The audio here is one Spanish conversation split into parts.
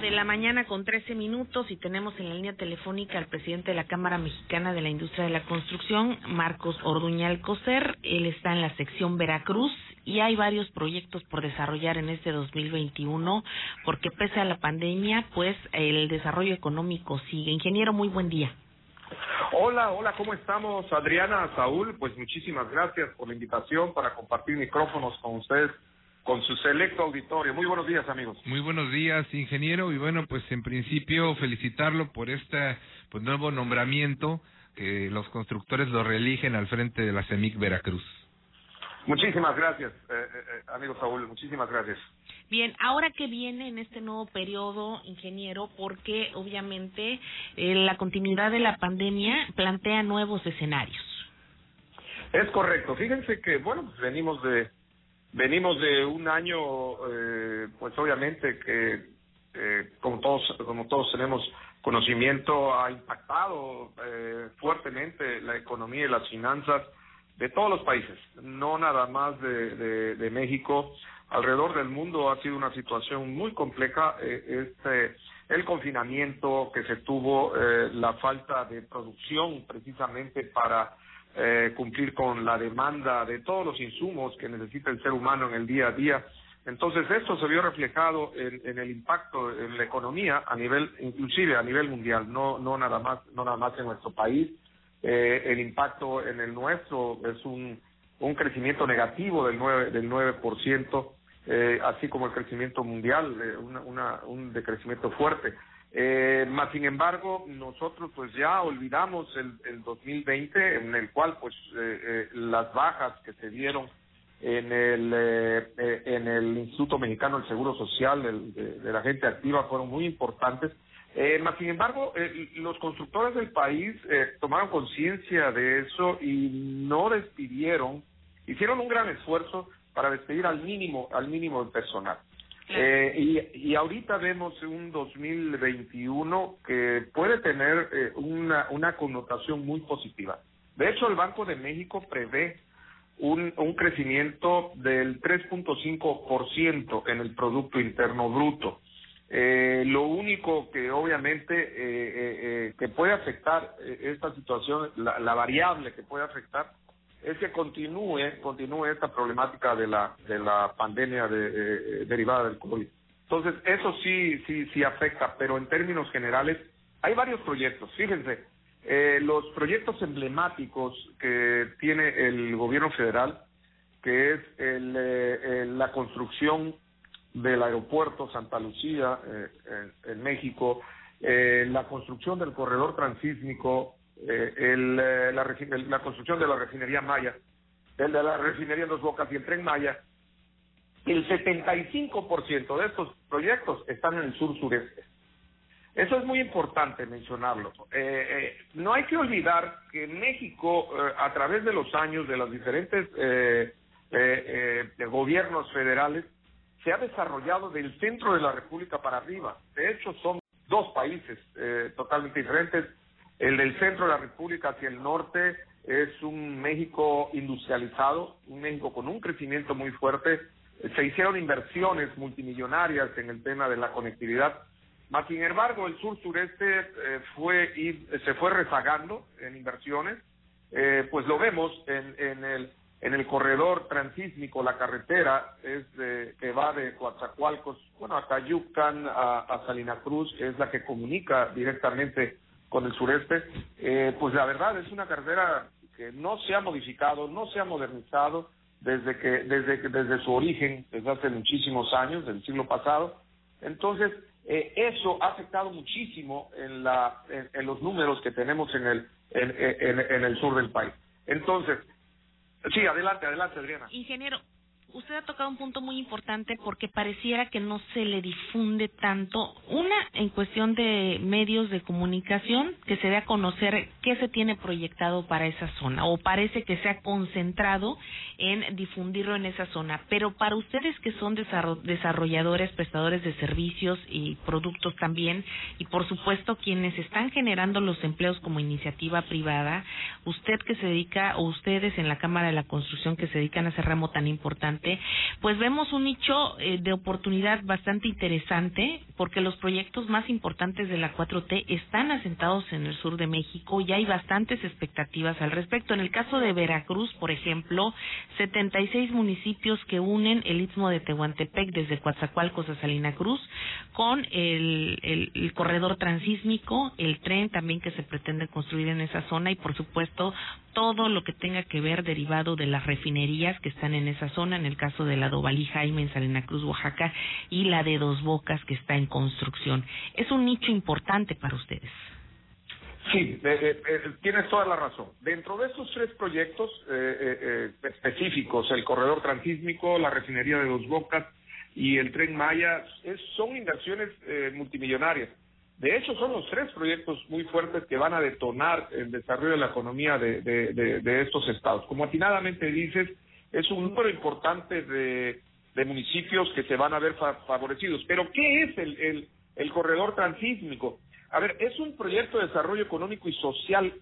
de la mañana con 13 minutos y tenemos en la línea telefónica al presidente de la Cámara Mexicana de la Industria de la Construcción, Marcos Orduñal Coser. Él está en la sección Veracruz y hay varios proyectos por desarrollar en este 2021 porque pese a la pandemia, pues el desarrollo económico sigue. Ingeniero, muy buen día. Hola, hola, ¿cómo estamos? Adriana, Saúl, pues muchísimas gracias por la invitación para compartir micrófonos con ustedes con su selecto auditorio. Muy buenos días, amigos. Muy buenos días, ingeniero. Y bueno, pues en principio felicitarlo por este pues, nuevo nombramiento que los constructores lo reeligen al frente de la CEMIC Veracruz. Muchísimas gracias, eh, eh, eh, amigo Saúl, muchísimas gracias. Bien, ahora que viene en este nuevo periodo, ingeniero, porque obviamente la continuidad de la pandemia plantea nuevos escenarios. Es correcto. Fíjense que, bueno, pues venimos de venimos de un año, eh, pues obviamente que eh, como todos como todos tenemos conocimiento ha impactado eh, fuertemente la economía y las finanzas de todos los países, no nada más de, de, México, alrededor del mundo ha sido una situación muy compleja. Eh, este, el confinamiento que se tuvo, eh, la falta de producción precisamente para eh, cumplir con la demanda de todos los insumos que necesita el ser humano en el día a día. Entonces esto se vio reflejado en, el impacto en la economía a nivel, inclusive a nivel mundial, no no nada más no nada más en nuestro país. Eh, el impacto en el nuestro es un un crecimiento negativo del 9 del 9%, eh, así como el crecimiento mundial, eh, una, una, un decrecimiento fuerte. Eh, más sin embargo, nosotros pues ya olvidamos el, el 2020 en el cual pues eh, eh, las bajas que se dieron en el eh, en el Instituto Mexicano del Seguro Social de, la gente activa fueron muy importantes. Eh, más sin embargo, los constructores del país tomaron conciencia de eso y no despidieron, hicieron un gran esfuerzo para despedir al mínimo al mínimo del personal. Eh, y, y ahorita vemos un 2021 que puede tener eh, una, una connotación muy positiva. De hecho, el Banco de México prevé un, crecimiento del 3.5% en el Producto Interno Bruto. Eh, lo único que obviamente eh, eh, eh que puede afectar eh, esta situación, la, la variable que puede afectar es que continúe continúe esta problemática de la de la pandemia de, eh, derivada del COVID. Entonces, eso sí sí sí afecta, pero en términos generales hay varios proyectos. Fíjense, eh, los proyectos emblemáticos que tiene el gobierno federal, que es el, eh, la construcción del aeropuerto Santa Lucía eh, en, en, México, eh, la construcción del corredor transísmico eh, el, eh, la, la, construcción de la refinería Maya, el de la refinería Dos Bocas y el tren Maya, el 75% de estos proyectos están en el sur sureste. Eso es muy importante mencionarlo. Eh, eh, no hay que olvidar que México, eh, a través de los años de los diferentes eh, gobiernos federales, se ha desarrollado del centro de la República para arriba. De hecho, son dos países totalmente diferentes el del centro de la República hacia el norte es un México industrializado, un México con un crecimiento muy fuerte. Se hicieron inversiones multimillonarias en el tema de la conectividad. Más sin embargo, el sur sureste eh, fue y se fue rezagando en inversiones. Eh, pues lo vemos en, en el en el corredor transísmico, la carretera es de, que va de Coatzacoalcos, bueno, a Cayucan, a, a Salina Cruz, es la que comunica directamente con el sureste, eh, pues la verdad es una carretera que no se ha modificado, no se ha modernizado desde que desde desde su origen, desde hace muchísimos años, del siglo pasado. Entonces, eh, eso ha afectado muchísimo en la en, los números que tenemos en el en, en el sur del país. Entonces, sí, adelante, adelante, Adriana. Ingeniero, usted ha tocado un punto muy importante porque pareciera que no se le difunde tanto, una en cuestión de medios de comunicación, que se dé a conocer qué se tiene proyectado para esa zona, o parece que se ha concentrado en difundirlo en esa zona, pero para ustedes que son desarrolladores, prestadores de servicios y productos también, y por supuesto quienes están generando los empleos como iniciativa privada, usted que se dedica, o ustedes en la Cámara de la Construcción que se dedican a ese ramo tan importante, pues vemos un nicho eh, de oportunidad bastante interesante porque los proyectos más importantes de la 4T están asentados en el sur de México y hay bastantes expectativas al respecto. En el caso de Veracruz, por ejemplo, 76 municipios que unen el istmo de Tehuantepec desde Coatzacoalcos a Salina Cruz con el, el, corredor transísmico, el tren también que se pretende construir en esa zona y por supuesto todo lo que tenga que ver derivado de las refinerías que están en esa zona, el caso de la Dovalí Jaime en Salina Cruz, Oaxaca, y la de Dos Bocas que está en construcción. Es un nicho importante para ustedes. Sí, eh, eh, tienes toda la razón. Dentro de estos tres proyectos eh, específicos, el corredor transísmico, la refinería de Dos Bocas y el tren Maya, son inversiones multimillonarias. De hecho, son los tres proyectos muy fuertes que van a detonar el desarrollo de la economía de, de, estos estados. Como atinadamente dices, es un número importante de, municipios que se van a ver favorecidos. Pero, ¿qué es el, el, el corredor transísmico? A ver, es un proyecto de desarrollo económico y social,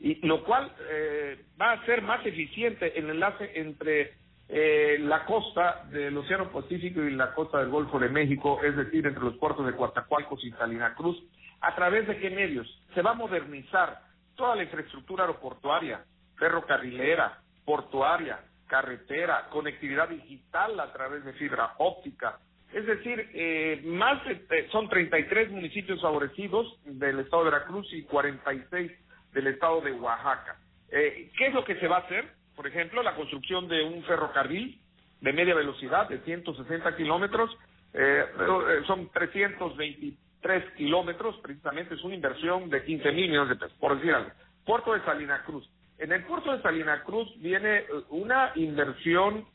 y lo cual eh, va a ser más eficiente el enlace entre eh, la costa del Océano Pacífico y la costa del Golfo de México, es decir, entre los puertos de Coatzacoalcos y Salina Cruz. ¿A través de qué medios? Se va a modernizar toda la infraestructura aeroportuaria, ferrocarrilera, portuaria, carretera, conectividad digital a través de fibra óptica. Es decir, eh, más de, eh, son 33 municipios favorecidos del estado de Veracruz y 46 del estado de Oaxaca. Eh, ¿Qué es lo que se va a hacer? por ejemplo, la construcción de un ferrocarril de media velocidad de 160 kilómetros, eh, eh son 323 kilómetros, precisamente es una inversión de 15 mil millones de pesos, por decir algo. Puerto de Salina Cruz. En el puerto de Salina Cruz viene eh, una inversión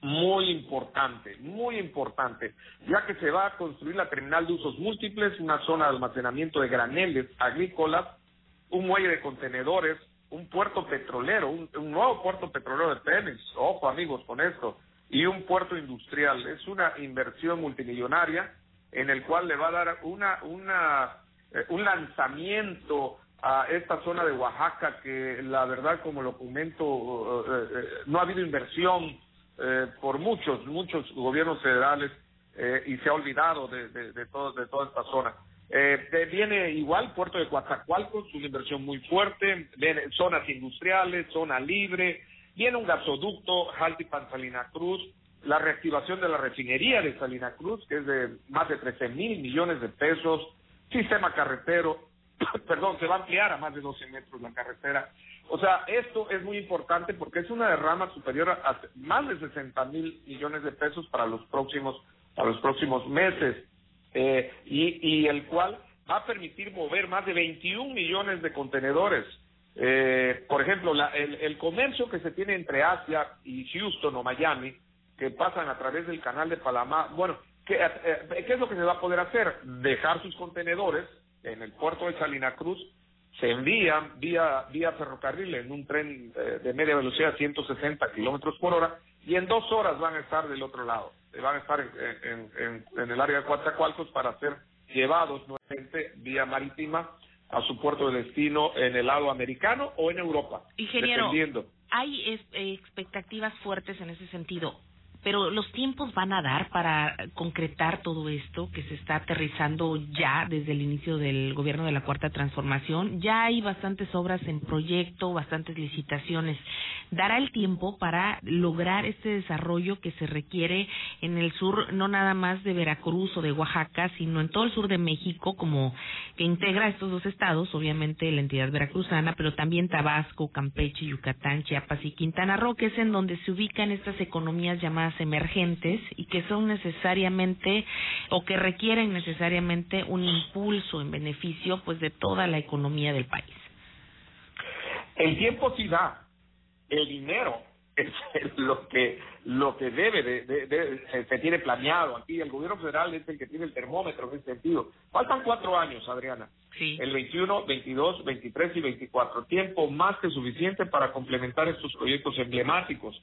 muy importante, muy importante, ya que se va a construir la terminal de usos múltiples, una zona de almacenamiento de graneles agrícolas, un muelle de contenedores, un puerto petrolero, un, nuevo puerto petrolero de Pemex, ojo amigos con esto, y un puerto industrial. Es una inversión multimillonaria en el cual le va a dar una, una, eh, un lanzamiento a esta zona de Oaxaca que la verdad, como lo comento, eh, eh, no ha habido inversión por muchos, muchos gobiernos federales y se ha olvidado de, de, todo, de toda esta zona. Eh, viene igual Puerto de Coatzacoalcos, una inversión muy fuerte, zonas industriales, zona libre, viene un gasoducto, Jaltipan Salina Cruz, la reactivación de la refinería de Salina Cruz, que es de más de 13 mil millones de pesos, sistema carretero, perdón, se va a ampliar a más de 12 metros la carretera. O sea, esto es muy importante porque es una derrama superior a más de 60 mil millones de pesos para los próximos, para los próximos meses eh, y, el cual va a permitir mover más de 21 millones de contenedores. Eh, por ejemplo, la, el, comercio que se tiene entre Asia y Houston o Miami, que pasan a través del canal de Panamá, bueno, ¿qué, eh, ¿qué es lo que se va a poder hacer? Dejar sus contenedores en el puerto de Salina Cruz, se envían vía, vía ferrocarril en un tren eh, de media velocidad, 160 kilómetros por hora, y en dos horas van a estar del otro lado van a estar en, en, el área de Coatzacoalcos para ser llevados nuevamente vía marítima a su puerto de destino en el lado americano o en Europa. Ingeniero, hay expectativas fuertes en ese sentido pero los tiempos van a dar para concretar todo esto que se está aterrizando ya desde el inicio del gobierno de la Cuarta Transformación. Ya hay bastantes obras en proyecto, bastantes licitaciones. Dará el tiempo para lograr este desarrollo que se requiere en el sur, no nada más de Veracruz o de Oaxaca, sino en todo el sur de México, como que integra estos dos estados, obviamente la entidad veracruzana, pero también Tabasco, Campeche, Yucatán, Chiapas y Quintana Roo, que es en donde se ubican estas economías llamadas emergentes y que son necesariamente o que requieren necesariamente un impulso en beneficio pues de toda la economía del país. El tiempo sí da, el dinero es lo que lo que debe de, se, tiene planeado. Aquí el gobierno federal es el que tiene el termómetro en ese sentido. Faltan cuatro años Adriana. Sí. el 21 22 23 y 24 tiempo más que suficiente para complementar estos proyectos emblemáticos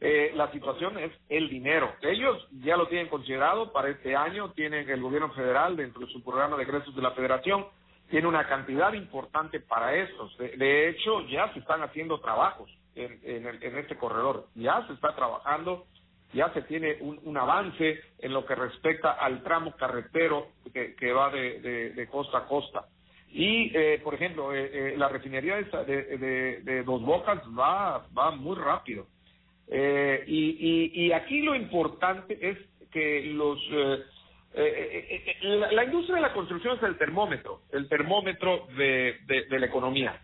eh, la situación es el dinero. Ellos ya lo tienen considerado para este año, tienen el gobierno federal dentro de su programa de egresos de la federación, tiene una cantidad importante para estos. De, hecho, ya se están haciendo trabajos en, en, este corredor, ya se está trabajando ya se tiene un, avance en lo que respecta al tramo carretero que, que va de, de, costa a costa. Y, eh, por ejemplo, eh, eh, la refinería de, de, Dos Bocas va, va muy rápido. Y, y, y aquí lo importante es que los... La, la, industria de la construcción es el termómetro, el termómetro de, la economía.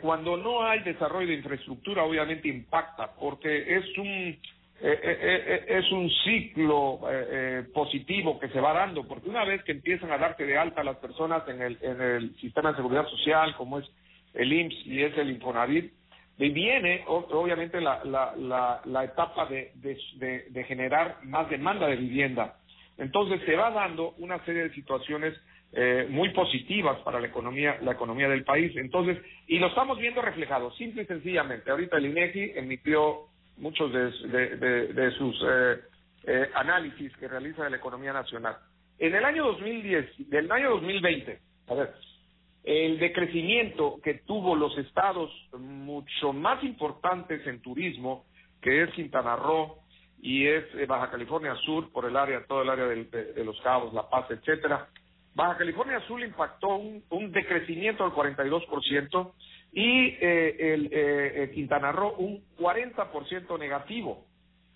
cuando no hay desarrollo de infraestructura, obviamente impacta, porque es un eh, eh, eh, es un ciclo positivo que se va dando, porque una vez que empiezan a darte de alta las personas en el, en el sistema de seguridad social, como es el IMSS y es el Infonavit, y viene obviamente la, la, la, etapa de, de, de, generar más demanda de vivienda. Entonces se va dando una serie de situaciones muy positivas para la economía, la economía del país. Entonces, y lo estamos viendo reflejado, simple y sencillamente. Ahorita el INEGI emitió muchos de, sus eh, eh, análisis que realiza de la economía nacional. En el año 2010, del año 2020, a ver, el decrecimiento que tuvo los estados mucho más importantes en turismo, que es Quintana Roo y es eh, Baja California Sur, por el área, todo el área de, Los Cabos, La Paz, etcétera. Baja California Sur impactó un, un decrecimiento del 42%, y eh, el eh, Quintana Roo un 40% negativo.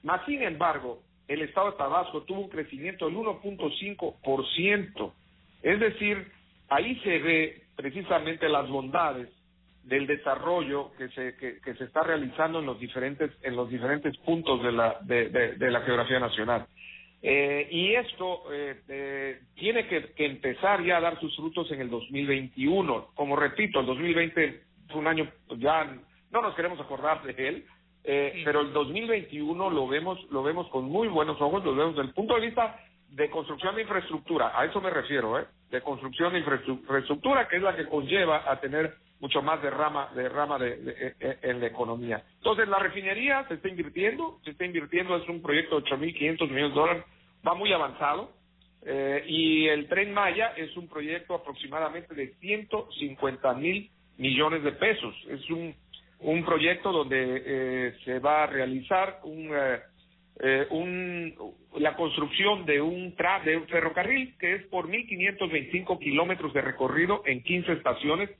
Más sin embargo, el estado de Tabasco tuvo un crecimiento del 1.5%. Es decir, ahí se ve precisamente las bondades del desarrollo que se que, se está realizando en los diferentes en los diferentes puntos de la de, de, la geografía nacional. Eh, y esto eh, eh, tiene que, que, empezar ya a dar sus frutos en el 2021 como repito el 2020 fue un año, pues, ya no nos queremos acordar de él, eh, pero el 2021 lo vemos, lo vemos con muy buenos ojos, lo vemos desde el punto de vista de construcción de infraestructura, a eso me refiero, ¿eh? de construcción de infraestructura, que es la que conlleva a tener mucho más derrama, derrama de, de, de, en la economía. Entonces, la refinería se está invirtiendo, se está invirtiendo, es un proyecto de 8.500 millones de dólares, va muy avanzado, eh, y el Tren Maya es un proyecto aproximadamente de 150 mil millones de pesos. Es un, un proyecto donde eh, se va a realizar un, eh, eh un, la construcción de un, tra de un ferrocarril que es por 1.525 kilómetros de recorrido en 15 estaciones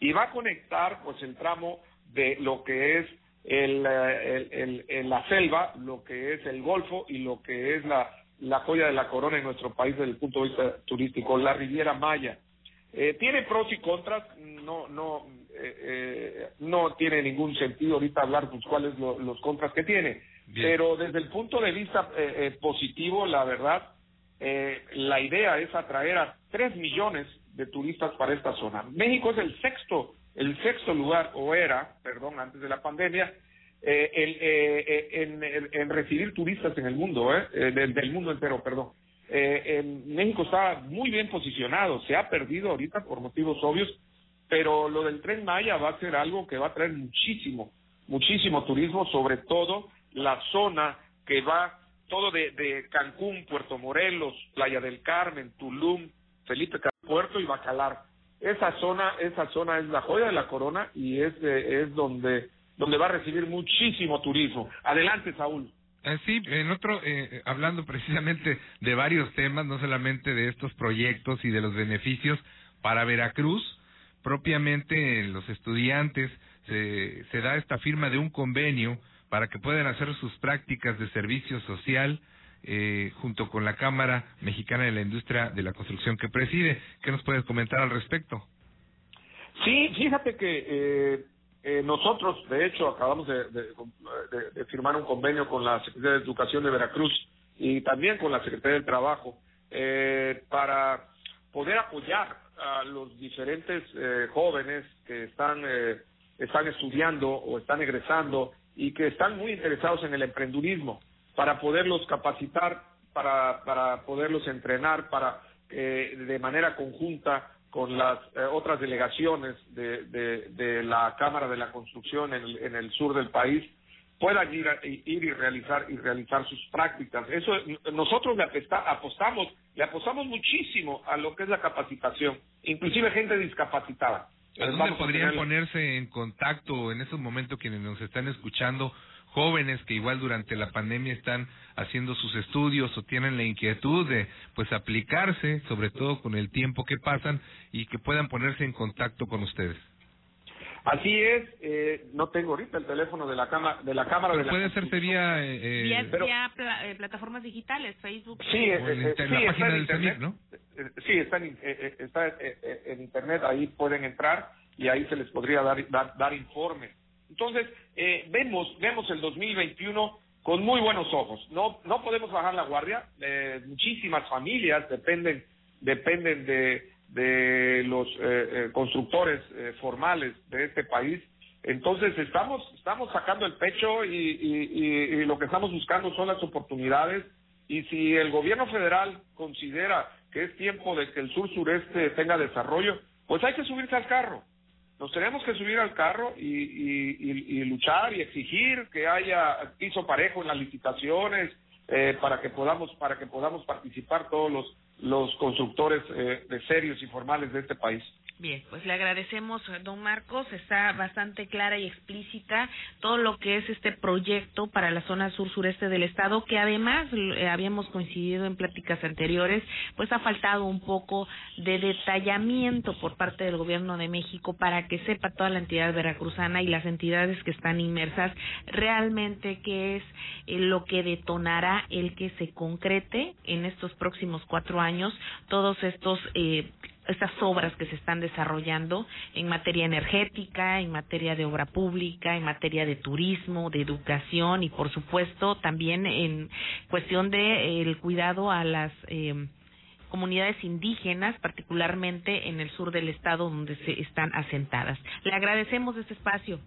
y va a conectar pues el tramo de lo que es el, eh, el, la selva, lo que es el Golfo y lo que es la, la joya de la corona en nuestro país desde el punto de vista turístico, la Riviera Maya. Eh, tiene pros y contras, no, no, eh, eh, no tiene ningún sentido ahorita hablar pues, cuáles los contras que tiene. Pero desde el punto de vista eh, positivo, la verdad, la idea es atraer a tres millones de turistas para esta zona. México es el sexto, el sexto lugar, o era, perdón, antes de la pandemia, en, en, recibir turistas en el mundo, del, del mundo entero, perdón. Eh, México está muy bien posicionado, se ha perdido ahorita por motivos obvios, pero lo del tren Maya va a ser algo que va a traer muchísimo, muchísimo turismo, sobre todo la zona que va todo de, de Cancún, Puerto Morelos, Playa del Carmen, Tulum, Felipe Puerto y Bacalar. Esa zona, esa zona es la joya de la corona y es, es donde, donde va a recibir muchísimo turismo. Adelante, Saúl. Eh, sí, en otro, eh, hablando precisamente de varios temas, no solamente de estos proyectos y de los beneficios para Veracruz, propiamente los estudiantes se, se da esta firma de un convenio para que puedan hacer sus prácticas de servicio social eh, junto con la Cámara Mexicana de la Industria de la Construcción que preside. ¿Qué nos puedes comentar al respecto? Sí, fíjate que eh, eh, nosotros, de hecho, acabamos de, de, firmar un convenio con la Secretaría de Educación de Veracruz y también con la Secretaría del Trabajo eh, para poder apoyar a los diferentes eh, jóvenes que están, están estudiando o están egresando y que están muy interesados en el emprendurismo, para poderlos capacitar, para, para poderlos entrenar, para eh, de manera conjunta con las eh, otras delegaciones de, de, la Cámara de la Construcción en el, sur del país puedan ir, ir y realizar y realizar sus prácticas. Eso nosotros le apostamos, le apostamos muchísimo a lo que es la capacitación, inclusive gente discapacitada. ¿A dónde podrían ponerse en contacto en estos momentos quienes nos están escuchando jóvenes que igual durante la pandemia están haciendo sus estudios o tienen la inquietud de pues aplicarse, sobre todo con el tiempo que pasan y que puedan ponerse en contacto con ustedes. Así es, eh, no tengo ahorita el teléfono de la cámara de la cámara Pero de puede la hacerse vía eh, Vía, eh, pero- vía pla- eh, plataformas digitales, Facebook. Sí, eh, o en eh, inter- sí, la página del internet. CENIC, ¿no? Sí, está en, eh, eh, está eh, en internet, ahí pueden entrar y ahí se les podría dar dar, dar informe. Entonces, eh, vemos vemos el 2021 con muy buenos ojos. No no podemos bajar la guardia. Muchísimas familias dependen dependen de de los eh, constructores formales de este país. Entonces estamos estamos sacando el pecho y- y lo que estamos buscando son las oportunidades y si el gobierno federal considera que es tiempo de que el sur sureste tenga desarrollo, pues hay que subirse al carro. Nos tenemos que subir al carro y, y- luchar y exigir que haya piso parejo en las licitaciones eh, para que podamos para que podamos participar todos los los constructores eh, de serios y formales de este país. Bien, pues le agradecemos, don Marcos. Está bastante clara y explícita todo lo que es este proyecto para la zona sur-sureste del estado, que además eh, habíamos coincidido en pláticas anteriores, pues ha faltado un poco de detallamiento por parte del gobierno de México para que sepa toda la entidad veracruzana y las entidades que están inmersas realmente qué es eh, lo que detonará el que se concrete en estos próximos cuatro años todos estos eh, estas obras que se están desarrollando en materia energética, en materia de obra pública, en materia de turismo, de educación y por supuesto también en cuestión de eh, el cuidado a las eh, comunidades indígenas, particularmente en el sur del estado donde se están asentadas. Le agradecemos este espacio.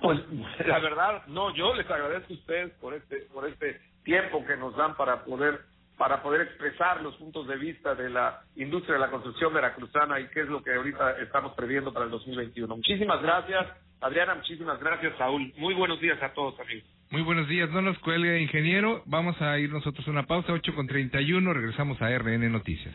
Pues la verdad, no, yo les agradezco a ustedes por este por este tiempo que nos dan para poder para poder expresar los puntos de vista de la industria de la construcción veracruzana y qué es lo que ahorita estamos previendo para el 2021. Muchísimas gracias, Adriana, muchísimas gracias, Saúl. Muy buenos días a todos, amigos. Muy buenos días, no nos cuelgue, ingeniero. Vamos a ir nosotros a una pausa, 8 con 31, regresamos a RN Noticias.